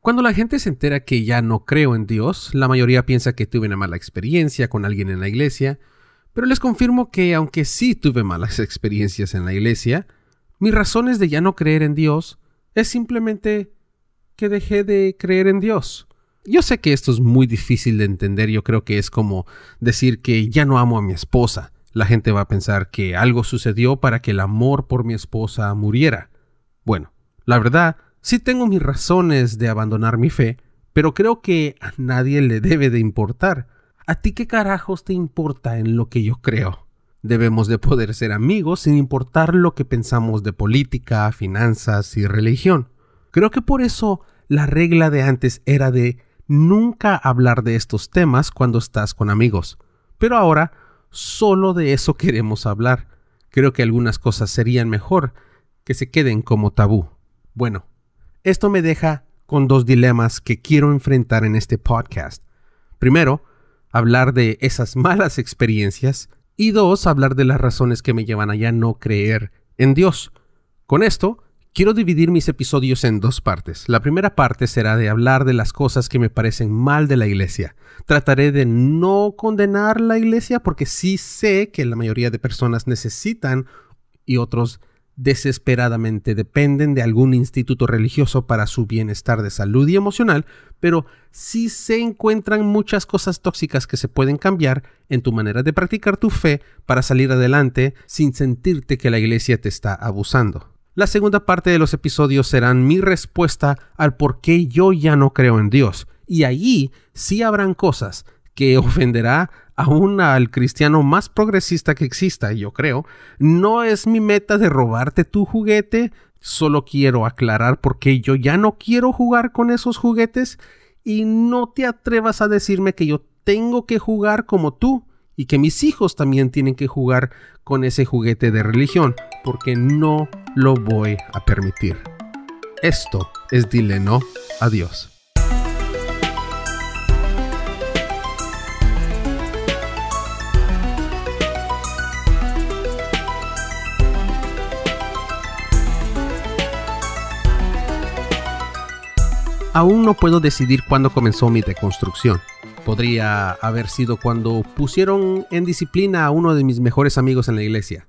Cuando la gente se entera que ya no creo en Dios, la mayoría piensa que tuve una mala experiencia con alguien en la iglesia, pero les confirmo que aunque sí tuve malas experiencias en la iglesia, mis razones de ya no creer en Dios es simplemente que dejé de creer en Dios. Yo sé que esto es muy difícil de entender, yo creo que es como decir que ya no amo a mi esposa. La gente va a pensar que algo sucedió para que el amor por mi esposa muriera. Bueno, la verdad, sí tengo mis razones de abandonar mi fe, pero creo que a nadie le debe de importar. ¿A ti qué carajos te importa en lo que yo creo? Debemos de poder ser amigos sin importar lo que pensamos de política, finanzas y religión. Creo que por eso la regla de antes era de nunca hablar de estos temas cuando estás con amigos. Pero ahora solo de eso queremos hablar. Creo que algunas cosas serían mejor que se queden como tabú. Bueno, esto me deja con dos dilemas que quiero enfrentar en este podcast. Primero, hablar de esas malas experiencias y dos, hablar de las razones que me llevan a ya no creer en Dios. Con esto, Quiero dividir mis episodios en dos partes. La primera parte será de hablar de las cosas que me parecen mal de la iglesia. Trataré de no condenar la iglesia porque sí sé que la mayoría de personas necesitan y otros desesperadamente dependen de algún instituto religioso para su bienestar de salud y emocional, pero sí se encuentran muchas cosas tóxicas que se pueden cambiar en tu manera de practicar tu fe para salir adelante sin sentirte que la iglesia te está abusando. La segunda parte de los episodios serán mi respuesta al por qué yo ya no creo en Dios. Y allí sí habrán cosas que ofenderá aún al cristiano más progresista que exista, yo creo. No es mi meta de robarte tu juguete, solo quiero aclarar por qué yo ya no quiero jugar con esos juguetes y no te atrevas a decirme que yo tengo que jugar como tú y que mis hijos también tienen que jugar con ese juguete de religión, porque no lo voy a permitir. Esto es Dile No a Aún no puedo decidir cuándo comenzó mi deconstrucción. Podría haber sido cuando pusieron en disciplina a uno de mis mejores amigos en la iglesia.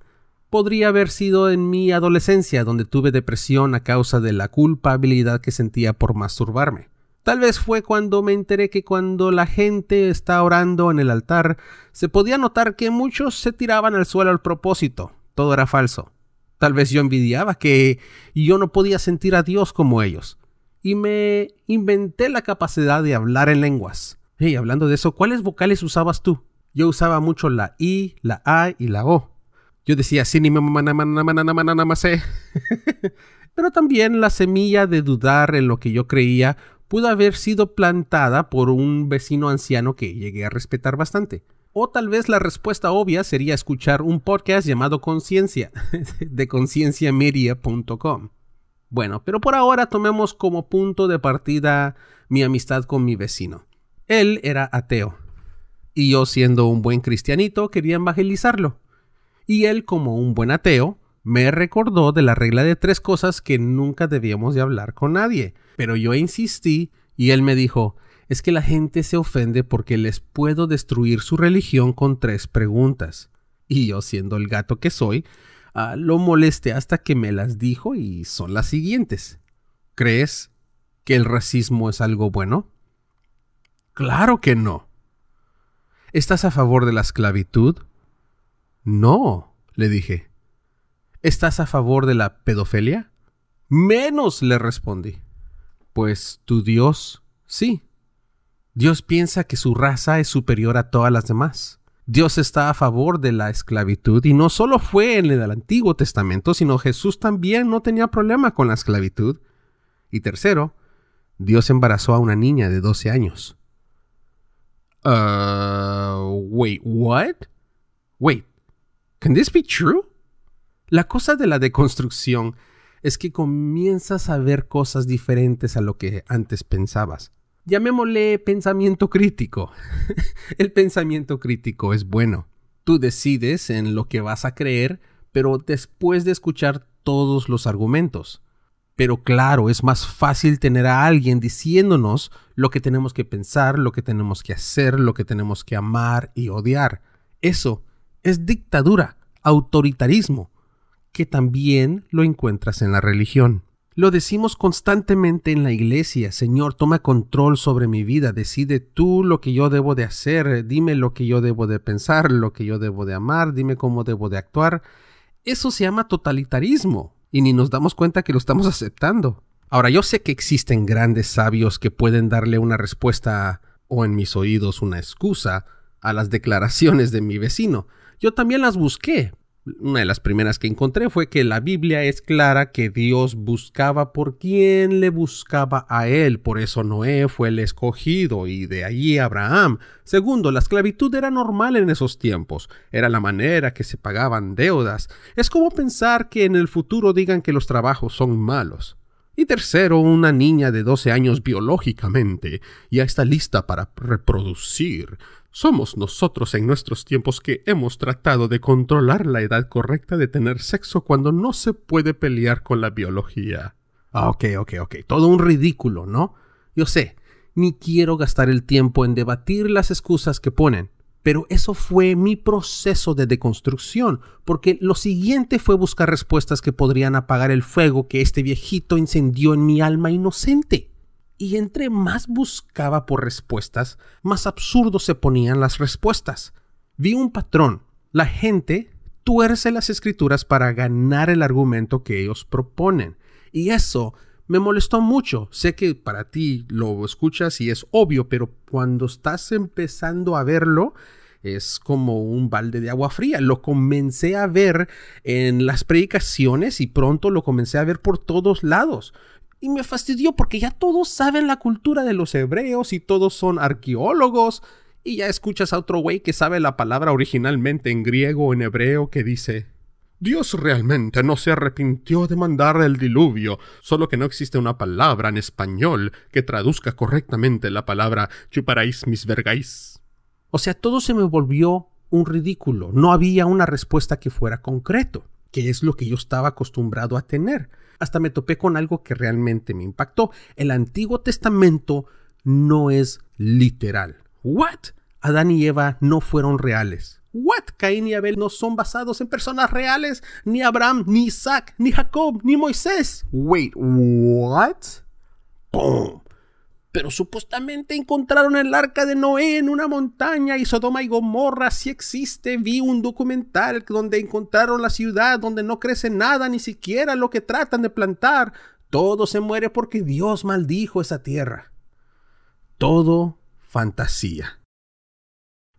Podría haber sido en mi adolescencia, donde tuve depresión a causa de la culpabilidad que sentía por masturbarme. Tal vez fue cuando me enteré que cuando la gente está orando en el altar, se podía notar que muchos se tiraban al suelo al propósito. Todo era falso. Tal vez yo envidiaba que yo no podía sentir a Dios como ellos. Y me inventé la capacidad de hablar en lenguas. Hey, hablando de eso, ¿cuáles vocales usabas tú? Yo usaba mucho la I, la A y la O. Yo decía. Pero también la semilla de dudar en lo que yo creía pudo haber sido plantada por un vecino anciano que llegué a respetar bastante. O tal vez la respuesta obvia sería escuchar un podcast llamado Conciencia de concienciamedia.com. Bueno, pero por ahora tomemos como punto de partida mi amistad con mi vecino. Él era ateo. Y yo, siendo un buen cristianito, quería evangelizarlo. Y él, como un buen ateo, me recordó de la regla de tres cosas que nunca debíamos de hablar con nadie. Pero yo insistí y él me dijo, es que la gente se ofende porque les puedo destruir su religión con tres preguntas. Y yo, siendo el gato que soy, ah, lo molesté hasta que me las dijo y son las siguientes. ¿Crees que el racismo es algo bueno? Claro que no. ¿Estás a favor de la esclavitud? No, le dije. ¿Estás a favor de la pedofilia? Menos, le respondí. Pues tu Dios, sí. Dios piensa que su raza es superior a todas las demás. Dios está a favor de la esclavitud y no solo fue en el Antiguo Testamento, sino Jesús también no tenía problema con la esclavitud. Y tercero, Dios embarazó a una niña de 12 años. Uh, wait, what? Wait, can this be true? La cosa de la deconstrucción es que comienzas a ver cosas diferentes a lo que antes pensabas. Llamémosle pensamiento crítico. El pensamiento crítico es bueno. Tú decides en lo que vas a creer, pero después de escuchar todos los argumentos. Pero claro, es más fácil tener a alguien diciéndonos lo que tenemos que pensar, lo que tenemos que hacer, lo que tenemos que amar y odiar. Eso es dictadura, autoritarismo, que también lo encuentras en la religión. Lo decimos constantemente en la iglesia, Señor, toma control sobre mi vida, decide tú lo que yo debo de hacer, dime lo que yo debo de pensar, lo que yo debo de amar, dime cómo debo de actuar. Eso se llama totalitarismo y ni nos damos cuenta que lo estamos aceptando. Ahora, yo sé que existen grandes sabios que pueden darle una respuesta o en mis oídos una excusa a las declaraciones de mi vecino. Yo también las busqué, una de las primeras que encontré fue que la Biblia es clara que Dios buscaba por quien le buscaba a él, por eso Noé fue el escogido y de allí Abraham. Segundo, la esclavitud era normal en esos tiempos, era la manera que se pagaban deudas. Es como pensar que en el futuro digan que los trabajos son malos. Y tercero, una niña de 12 años biológicamente ya está lista para reproducir. Somos nosotros en nuestros tiempos que hemos tratado de controlar la edad correcta de tener sexo cuando no se puede pelear con la biología. Ah, ok, ok, ok. Todo un ridículo, ¿no? Yo sé, ni quiero gastar el tiempo en debatir las excusas que ponen, pero eso fue mi proceso de deconstrucción, porque lo siguiente fue buscar respuestas que podrían apagar el fuego que este viejito incendió en mi alma inocente y entre más buscaba por respuestas, más absurdos se ponían las respuestas. Vi un patrón. La gente tuerce las escrituras para ganar el argumento que ellos proponen. Y eso me molestó mucho. Sé que para ti lo escuchas y es obvio, pero cuando estás empezando a verlo, es como un balde de agua fría. Lo comencé a ver en las predicaciones y pronto lo comencé a ver por todos lados. Y me fastidió porque ya todos saben la cultura de los hebreos y todos son arqueólogos. Y ya escuchas a otro güey que sabe la palabra originalmente en griego o en hebreo que dice Dios realmente no se arrepintió de mandar el diluvio, solo que no existe una palabra en español que traduzca correctamente la palabra chuparáis mis vergáis. O sea, todo se me volvió un ridículo. No había una respuesta que fuera concreto, que es lo que yo estaba acostumbrado a tener hasta me topé con algo que realmente me impactó. El Antiguo Testamento no es literal. ¿What? Adán y Eva no fueron reales. ¿What? Caín y Abel no son basados en personas reales. Ni Abraham, ni Isaac, ni Jacob, ni Moisés. Wait, what? ¡Pum! Pero supuestamente encontraron el arca de Noé en una montaña y Sodoma y Gomorra sí existe. Vi un documental donde encontraron la ciudad donde no crece nada, ni siquiera lo que tratan de plantar. Todo se muere porque Dios maldijo esa tierra. Todo fantasía.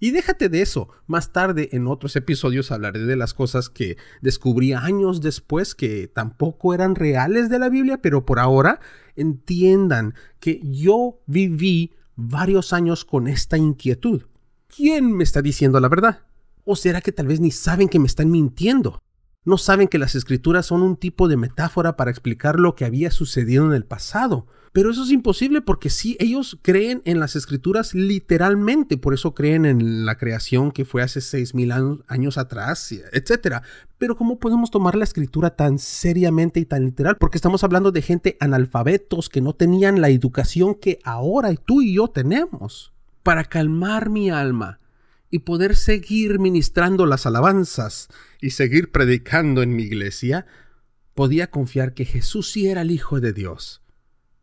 Y déjate de eso. Más tarde en otros episodios hablaré de las cosas que descubrí años después que tampoco eran reales de la Biblia, pero por ahora entiendan que yo viví varios años con esta inquietud. ¿Quién me está diciendo la verdad? ¿O será que tal vez ni saben que me están mintiendo? No saben que las escrituras son un tipo de metáfora para explicar lo que había sucedido en el pasado. Pero eso es imposible porque sí, ellos creen en las escrituras literalmente, por eso creen en la creación que fue hace seis mil años, atrás, etc. Pero ¿cómo podemos tomar la escritura tan seriamente y tan literal? Porque estamos hablando de gente analfabetos que no tenían la educación que ahora tú y yo tenemos. Para calmar mi alma y poder seguir ministrando las alabanzas y seguir predicando en mi iglesia, podía confiar que Jesús sí era el Hijo de Dios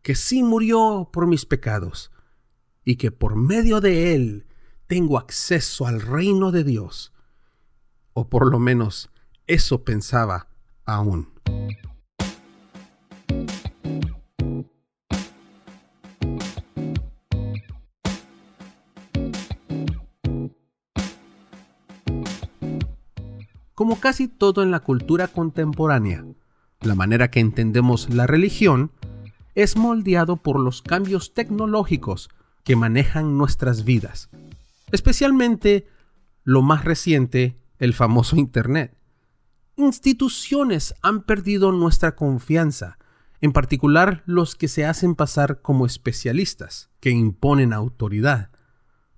que sí murió por mis pecados y que por medio de él tengo acceso al reino de Dios. O por lo menos eso pensaba aún. Como casi todo en la cultura contemporánea, la manera que entendemos la religión es moldeado por los cambios tecnológicos que manejan nuestras vidas, especialmente lo más reciente, el famoso Internet. Instituciones han perdido nuestra confianza, en particular los que se hacen pasar como especialistas, que imponen autoridad.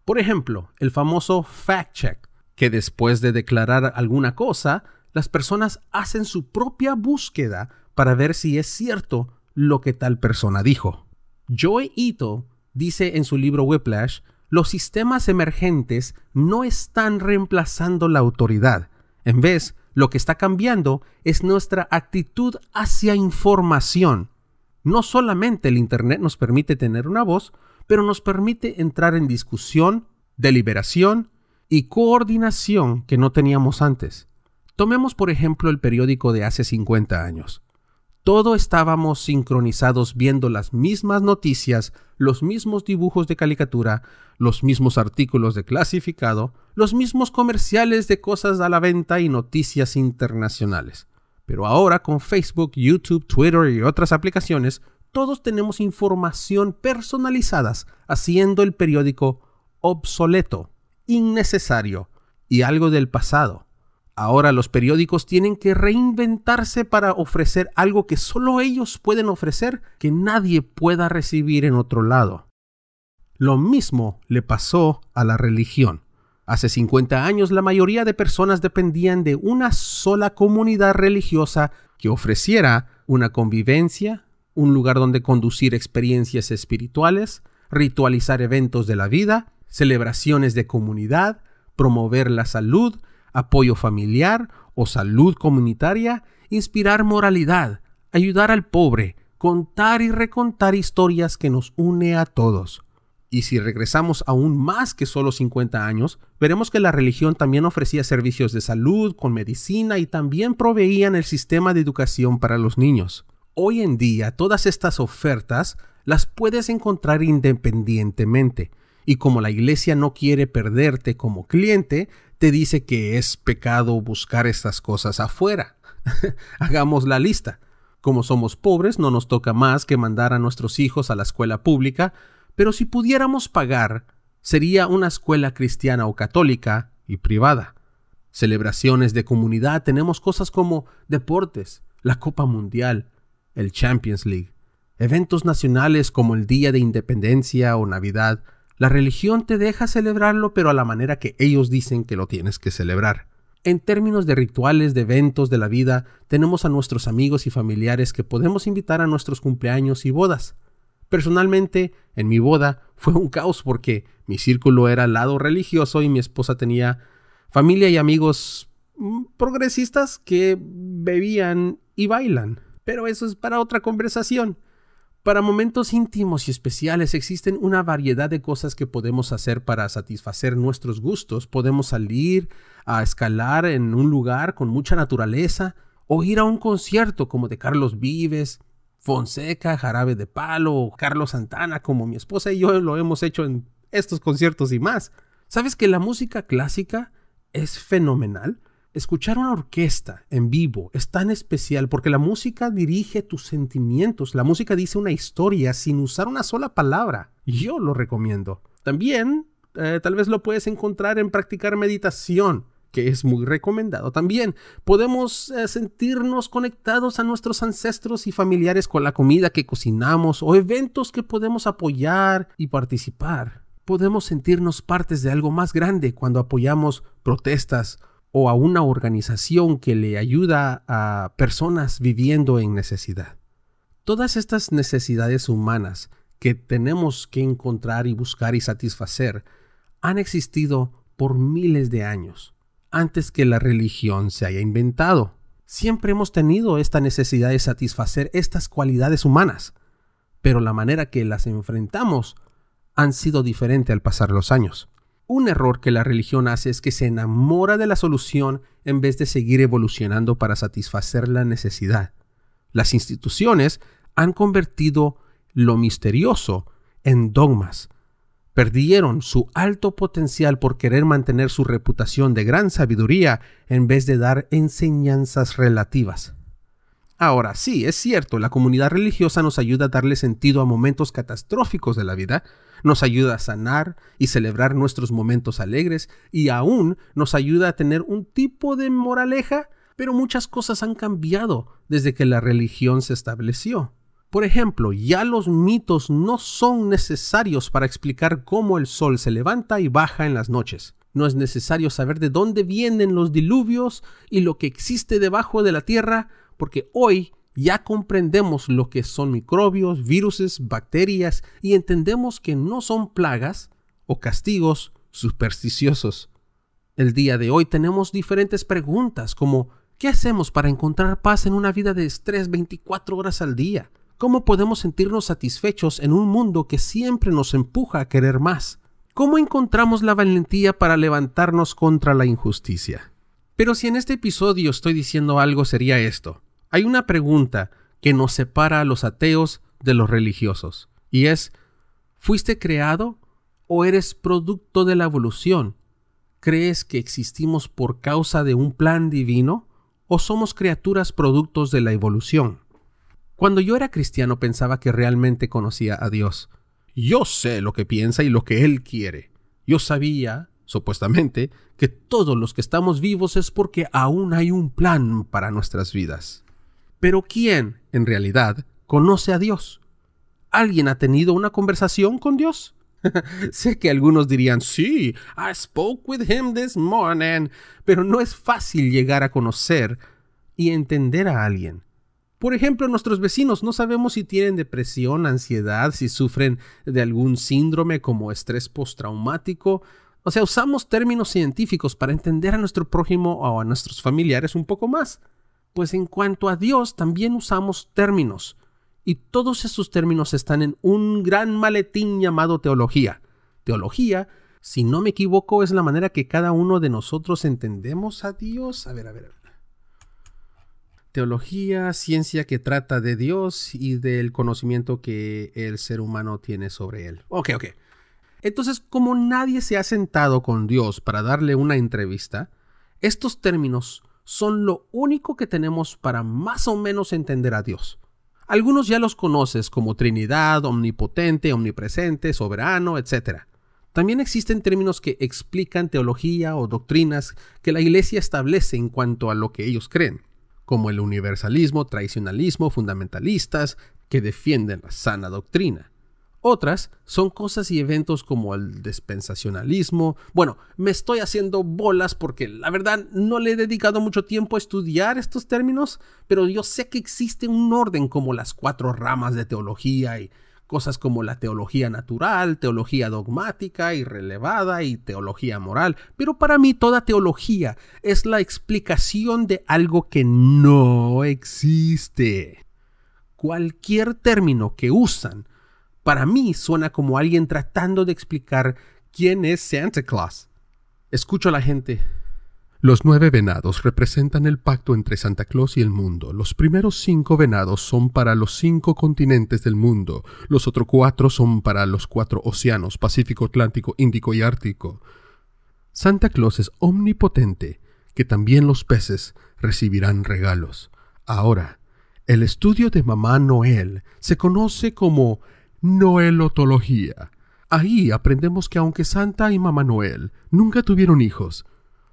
Por ejemplo, el famoso fact check, que después de declarar alguna cosa, las personas hacen su propia búsqueda para ver si es cierto lo que tal persona dijo. Joe Ito dice en su libro Whiplash, los sistemas emergentes no están reemplazando la autoridad. En vez, lo que está cambiando es nuestra actitud hacia información. No solamente el Internet nos permite tener una voz, pero nos permite entrar en discusión, deliberación y coordinación que no teníamos antes. Tomemos por ejemplo el periódico de hace 50 años. Todos estábamos sincronizados viendo las mismas noticias, los mismos dibujos de caricatura, los mismos artículos de clasificado, los mismos comerciales de cosas a la venta y noticias internacionales. Pero ahora con Facebook, YouTube, Twitter y otras aplicaciones, todos tenemos información personalizadas, haciendo el periódico obsoleto, innecesario y algo del pasado. Ahora los periódicos tienen que reinventarse para ofrecer algo que solo ellos pueden ofrecer, que nadie pueda recibir en otro lado. Lo mismo le pasó a la religión. Hace 50 años la mayoría de personas dependían de una sola comunidad religiosa que ofreciera una convivencia, un lugar donde conducir experiencias espirituales, ritualizar eventos de la vida, celebraciones de comunidad, promover la salud, apoyo familiar o salud comunitaria, inspirar moralidad, ayudar al pobre, contar y recontar historias que nos une a todos. Y si regresamos aún más que solo 50 años, veremos que la religión también ofrecía servicios de salud, con medicina y también proveían el sistema de educación para los niños. Hoy en día todas estas ofertas las puedes encontrar independientemente, y como la iglesia no quiere perderte como cliente, te dice que es pecado buscar estas cosas afuera. Hagamos la lista. Como somos pobres, no nos toca más que mandar a nuestros hijos a la escuela pública, pero si pudiéramos pagar, sería una escuela cristiana o católica y privada. Celebraciones de comunidad tenemos cosas como deportes, la Copa Mundial, el Champions League, eventos nacionales como el Día de Independencia o Navidad, la religión te deja celebrarlo, pero a la manera que ellos dicen que lo tienes que celebrar. En términos de rituales, de eventos de la vida, tenemos a nuestros amigos y familiares que podemos invitar a nuestros cumpleaños y bodas. Personalmente, en mi boda fue un caos porque mi círculo era al lado religioso y mi esposa tenía familia y amigos mm, progresistas que bebían y bailan. Pero eso es para otra conversación. Para momentos íntimos y especiales existen una variedad de cosas que podemos hacer para satisfacer nuestros gustos. Podemos salir a escalar en un lugar con mucha naturaleza o ir a un concierto como de Carlos Vives, Fonseca, Jarabe de Palo o Carlos Santana como mi esposa y yo lo hemos hecho en estos conciertos y más. ¿Sabes que la música clásica es fenomenal? Escuchar una orquesta en vivo es tan especial porque la música dirige tus sentimientos, la música dice una historia sin usar una sola palabra. Yo lo recomiendo. También, eh, tal vez lo puedes encontrar en practicar meditación, que es muy recomendado. También podemos eh, sentirnos conectados a nuestros ancestros y familiares con la comida que cocinamos o eventos que podemos apoyar y participar. Podemos sentirnos partes de algo más grande cuando apoyamos protestas o a una organización que le ayuda a personas viviendo en necesidad. Todas estas necesidades humanas que tenemos que encontrar y buscar y satisfacer han existido por miles de años, antes que la religión se haya inventado. Siempre hemos tenido esta necesidad de satisfacer estas cualidades humanas, pero la manera que las enfrentamos han sido diferente al pasar los años. Un error que la religión hace es que se enamora de la solución en vez de seguir evolucionando para satisfacer la necesidad. Las instituciones han convertido lo misterioso en dogmas. Perdieron su alto potencial por querer mantener su reputación de gran sabiduría en vez de dar enseñanzas relativas. Ahora, sí, es cierto, la comunidad religiosa nos ayuda a darle sentido a momentos catastróficos de la vida, nos ayuda a sanar y celebrar nuestros momentos alegres y aún nos ayuda a tener un tipo de moraleja, pero muchas cosas han cambiado desde que la religión se estableció. Por ejemplo, ya los mitos no son necesarios para explicar cómo el sol se levanta y baja en las noches. No es necesario saber de dónde vienen los diluvios y lo que existe debajo de la tierra porque hoy Ya comprendemos lo que son microbios, viruses, bacterias y entendemos que no son plagas o castigos supersticiosos. El día de hoy tenemos diferentes preguntas como ¿qué hacemos para encontrar paz en una vida de estrés 24 horas al día? ¿Cómo podemos sentirnos satisfechos en un mundo que siempre nos empuja a querer más? ¿Cómo encontramos la valentía para levantarnos contra la injusticia? Pero si en este episodio estoy diciendo algo sería esto. Hay una pregunta que nos separa a los ateos de los religiosos, y es, ¿fuiste creado o eres producto de la evolución? ¿Crees que existimos por causa de un plan divino o somos criaturas productos de la evolución? Cuando yo era cristiano pensaba que realmente conocía a Dios. Yo sé lo que piensa y lo que Él quiere. Yo sabía, supuestamente, que todos los que estamos vivos es porque aún hay un plan para nuestras vidas. Pero ¿quién, en realidad, conoce a Dios? ¿Alguien ha tenido una conversación con Dios? sé que algunos dirían, sí, I spoke with him this morning, pero no es fácil llegar a conocer y entender a alguien. Por ejemplo, nuestros vecinos no sabemos si tienen depresión, ansiedad, si sufren de algún síndrome como estrés postraumático. O sea, usamos términos científicos para entender a nuestro prójimo o a nuestros familiares un poco más. Pues en cuanto a Dios también usamos términos, y todos esos términos están en un gran maletín llamado teología. Teología, si no me equivoco, es la manera que cada uno de nosotros entendemos a Dios. A ver, a ver, a ver. Teología, ciencia que trata de Dios y del conocimiento que el ser humano tiene sobre él. Ok, ok. Entonces, como nadie se ha sentado con Dios para darle una entrevista, estos términos son lo único que tenemos para más o menos entender a Dios. Algunos ya los conoces como Trinidad, omnipotente, omnipresente, soberano, etc. También existen términos que explican teología o doctrinas que la Iglesia establece en cuanto a lo que ellos creen, como el universalismo, tradicionalismo, fundamentalistas, que defienden la sana doctrina. Otras son cosas y eventos como el dispensacionalismo. Bueno, me estoy haciendo bolas porque la verdad no le he dedicado mucho tiempo a estudiar estos términos, pero yo sé que existe un orden como las cuatro ramas de teología y cosas como la teología natural, teología dogmática y relevada y teología moral. Pero para mí toda teología es la explicación de algo que no existe. Cualquier término que usan para mí suena como alguien tratando de explicar quién es Santa Claus. Escucho a la gente. Los nueve venados representan el pacto entre Santa Claus y el mundo. Los primeros cinco venados son para los cinco continentes del mundo. Los otros cuatro son para los cuatro océanos, Pacífico, Atlántico, Índico y Ártico. Santa Claus es omnipotente, que también los peces recibirán regalos. Ahora, el estudio de Mamá Noel se conoce como Noelotología. Ahí aprendemos que aunque Santa y Mamá Noel nunca tuvieron hijos,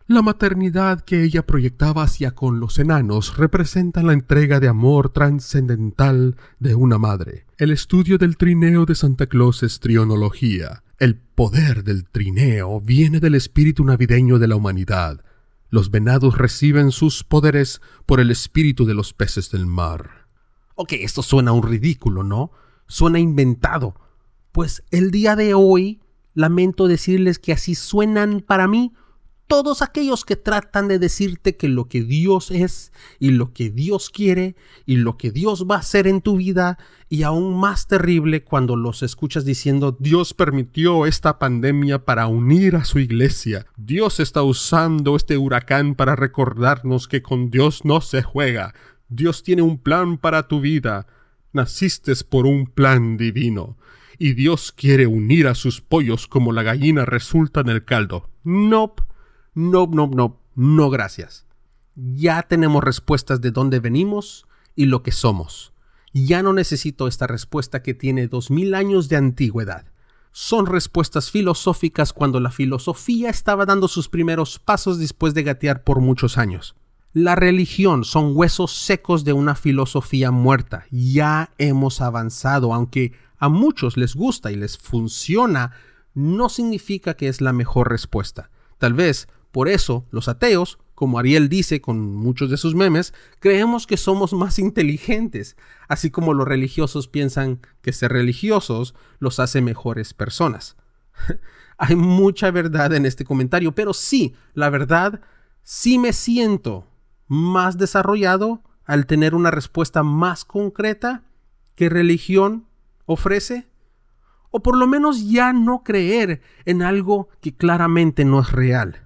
la maternidad que ella proyectaba hacia con los enanos representa la entrega de amor trascendental de una madre. El estudio del trineo de Santa Claus es trionología. El poder del trineo viene del espíritu navideño de la humanidad. Los venados reciben sus poderes por el espíritu de los peces del mar. Ok, esto suena un ridículo, ¿no? Suena inventado. Pues el día de hoy lamento decirles que así suenan para mí todos aquellos que tratan de decirte que lo que Dios es y lo que Dios quiere y lo que Dios va a hacer en tu vida y aún más terrible cuando los escuchas diciendo Dios permitió esta pandemia para unir a su iglesia. Dios está usando este huracán para recordarnos que con Dios no se juega. Dios tiene un plan para tu vida naciste por un plan divino, y Dios quiere unir a sus pollos como la gallina resulta en el caldo. Nope, nope, nope, nope, no gracias. Ya tenemos respuestas de dónde venimos y lo que somos. Ya no necesito esta respuesta que tiene dos mil años de antigüedad. Son respuestas filosóficas cuando la filosofía estaba dando sus primeros pasos después de gatear por muchos años. La religión son huesos secos de una filosofía muerta. Ya hemos avanzado, aunque a muchos les gusta y les funciona, no significa que es la mejor respuesta. Tal vez por eso los ateos como Ariel dice con muchos de sus memes, creemos que somos más inteligentes, así como los religiosos piensan que ser religiosos los hace mejores personas. Hay mucha verdad en este comentario, pero sí, la verdad, sí me siento más desarrollado al tener una respuesta más concreta que religión ofrece, o por lo menos ya no creer en algo que claramente no es real.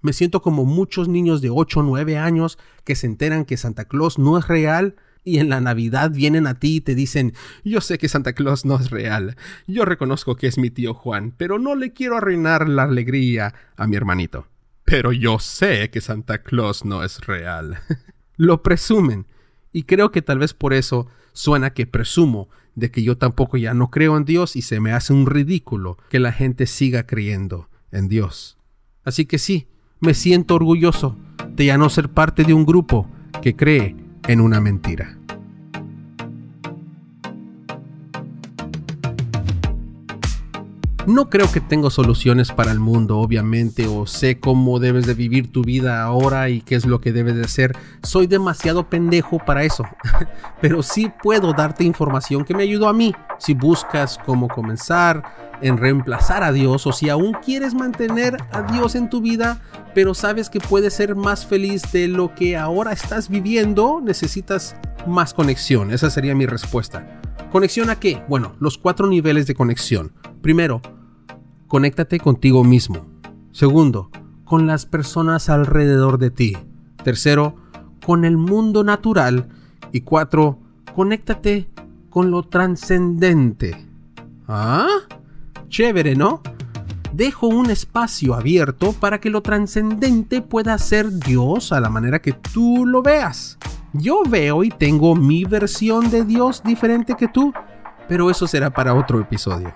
Me siento como muchos niños de 8 o 9 años que se enteran que Santa Claus no es real y en la Navidad vienen a ti y te dicen, yo sé que Santa Claus no es real, yo reconozco que es mi tío Juan, pero no le quiero arruinar la alegría a mi hermanito. Pero yo sé que Santa Claus no es real. Lo presumen, y creo que tal vez por eso suena que presumo de que yo tampoco ya no creo en Dios y se me hace un ridículo que la gente siga creyendo en Dios. Así que sí, me siento orgulloso de ya no ser parte de un grupo que cree en una mentira. No creo que tengo soluciones para el mundo, obviamente, o sé cómo debes de vivir tu vida ahora y qué es lo que debes de hacer. Soy demasiado pendejo para eso. Pero sí puedo darte información que me ayudó a mí. Si buscas cómo comenzar en reemplazar a Dios o si aún quieres mantener a Dios en tu vida, pero sabes que puedes ser más feliz de lo que ahora estás viviendo, necesitas más conexión. Esa sería mi respuesta. ¿Conexión a qué? Bueno, los cuatro niveles de conexión. Primero, conéctate contigo mismo. Segundo, con las personas alrededor de ti. Tercero, con el mundo natural. Y cuatro, conéctate con lo trascendente. ¿Ah? Chévere, ¿no? Dejo un espacio abierto para que lo trascendente pueda ser Dios a la manera que tú lo veas. Yo veo y tengo mi versión de Dios diferente que tú, pero eso será para otro episodio.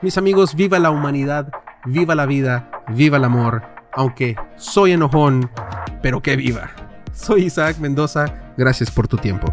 Mis amigos, viva la humanidad, viva la vida, viva el amor, aunque soy enojón, pero que viva. Soy Isaac Mendoza, gracias por tu tiempo.